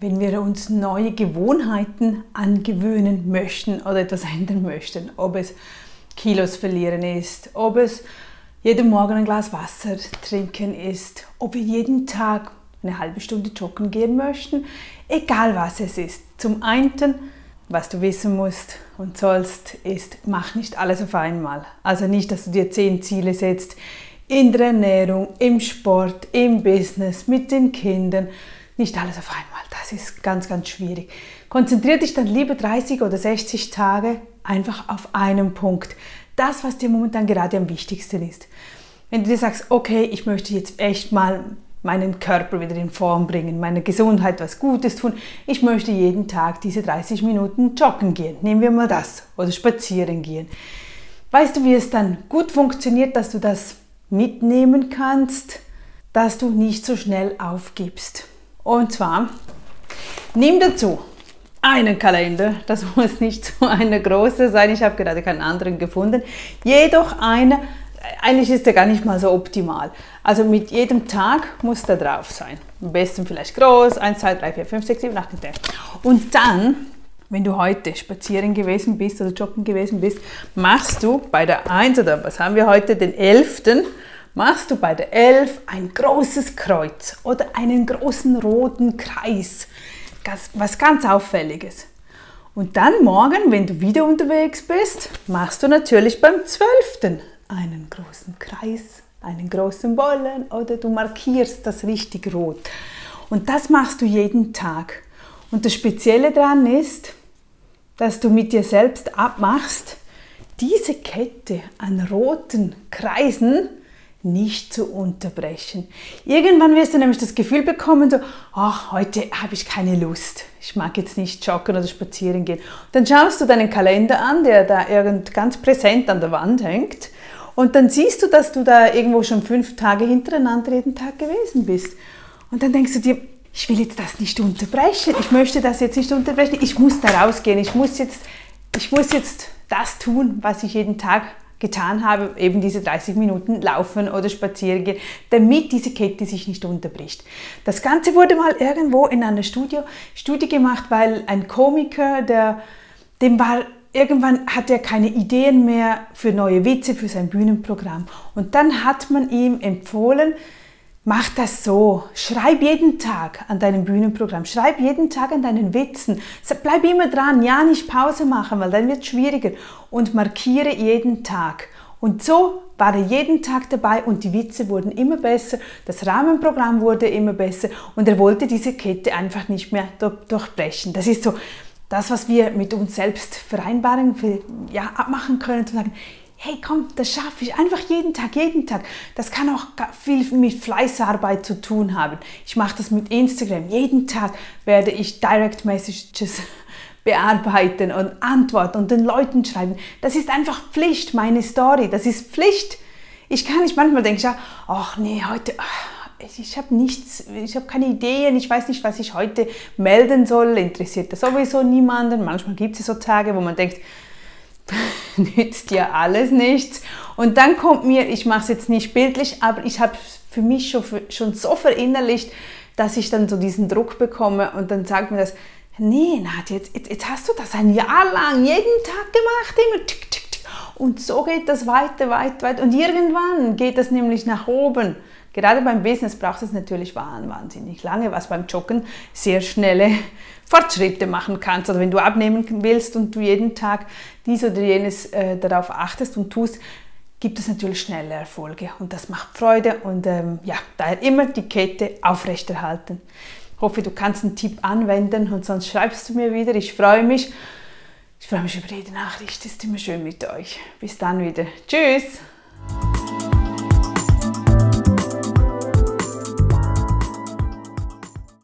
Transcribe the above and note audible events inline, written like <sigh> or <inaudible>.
wenn wir uns neue Gewohnheiten angewöhnen möchten oder etwas <laughs> ändern möchten, ob es Kilos verlieren ist, ob es jeden Morgen ein Glas Wasser trinken ist, ob wir jeden Tag eine halbe Stunde joggen gehen möchten, egal was es ist. Zum einen, was du wissen musst und sollst, ist, mach nicht alles auf einmal. Also nicht, dass du dir zehn Ziele setzt in der Ernährung, im Sport, im Business, mit den Kindern. Nicht alles auf einmal. Das ist ganz, ganz schwierig. Konzentriere dich dann lieber 30 oder 60 Tage einfach auf einen Punkt. Das, was dir momentan gerade am wichtigsten ist. Wenn du dir sagst, okay, ich möchte jetzt echt mal meinen Körper wieder in Form bringen, meiner Gesundheit was Gutes tun. Ich möchte jeden Tag diese 30 Minuten joggen gehen. Nehmen wir mal das. Oder spazieren gehen. Weißt du, wie es dann gut funktioniert, dass du das mitnehmen kannst, dass du nicht so schnell aufgibst? Und zwar, nimm dazu einen Kalender. Das <laughs> muss nicht so eine große sein. Ich habe gerade keinen anderen gefunden. Jedoch eine eigentlich ist der gar nicht mal so optimal. Also mit jedem Tag muss der drauf sein. Am besten vielleicht groß, 1, 2, 3, 4, 5, 6, 7, 8, 9, Und dann, wenn du heute spazieren gewesen bist oder joggen gewesen bist, machst du bei der 1 oder was haben wir heute, den 11., machst du bei der 11 ein großes Kreuz oder einen großen roten Kreis. Was ganz Auffälliges. Und dann morgen, wenn du wieder unterwegs bist, machst du natürlich beim 12 einen großen Kreis, einen großen Bollen oder du markierst das richtig rot. Und das machst du jeden Tag. Und das Spezielle daran ist, dass du mit dir selbst abmachst, diese Kette an roten Kreisen nicht zu unterbrechen. Irgendwann wirst du nämlich das Gefühl bekommen, so, ach, heute habe ich keine Lust. Ich mag jetzt nicht joggen oder spazieren gehen. Dann schaust du deinen Kalender an, der da irgend ganz präsent an der Wand hängt und dann siehst du, dass du da irgendwo schon fünf Tage hintereinander jeden Tag gewesen bist. Und dann denkst du dir, ich will jetzt das nicht unterbrechen. Ich möchte das jetzt nicht unterbrechen. Ich muss da rausgehen. Ich muss jetzt, ich muss jetzt das tun, was ich jeden Tag getan habe, eben diese 30 Minuten laufen oder spazieren gehen, damit diese Kette sich nicht unterbricht. Das Ganze wurde mal irgendwo in einer Studio, Studie gemacht, weil ein Komiker, der, dem war irgendwann hat er keine Ideen mehr für neue Witze für sein Bühnenprogramm. Und dann hat man ihm empfohlen, mach das so, schreib jeden Tag an deinem Bühnenprogramm, schreib jeden Tag an deinen Witzen, bleib immer dran, ja nicht Pause machen, weil dann wird es schwieriger. Und markiere jeden Tag. Und so war er jeden Tag dabei und die Witze wurden immer besser, das Rahmenprogramm wurde immer besser. Und er wollte diese Kette einfach nicht mehr durchbrechen. Das ist so, das, was wir mit uns selbst vereinbaren, ja, abmachen können, zu sagen, hey komm, das schaffe ich einfach jeden Tag, jeden Tag. Das kann auch viel mit Fleißarbeit zu tun haben. Ich mache das mit Instagram. Jeden Tag werde ich Direct Messages <laughs> bearbeiten und antworten und den Leuten schreiben. Das ist einfach Pflicht, meine Story. Das ist Pflicht. Ich kann nicht manchmal denken, ach nee, heute, ach, ich habe nichts, ich habe keine Ideen, ich weiß nicht, was ich heute melden soll, interessiert das sowieso niemanden. Manchmal gibt es so Tage, wo man denkt, <laughs> <laughs> nützt ja alles nichts. Und dann kommt mir, ich mache es jetzt nicht bildlich, aber ich habe für mich schon, schon so verinnerlicht, dass ich dann so diesen Druck bekomme und dann sagt mir das, nee, Nadja, jetzt, jetzt hast du das ein Jahr lang jeden Tag gemacht, immer tick, tick. Und so geht das weiter, weiter, weiter. Und irgendwann geht das nämlich nach oben. Gerade beim Business braucht es natürlich wahnsinnig lange, was beim Joggen sehr schnelle <laughs> Fortschritte machen kannst. Oder wenn du abnehmen willst und du jeden Tag dies oder jenes äh, darauf achtest und tust, gibt es natürlich schnelle Erfolge und das macht Freude und ähm, ja, daher immer die Kette aufrechterhalten. Ich hoffe, du kannst einen Tipp anwenden und sonst schreibst du mir wieder. Ich freue mich. Ich freue mich über jede Nachricht. Es ist immer schön mit euch. Bis dann wieder. Tschüss.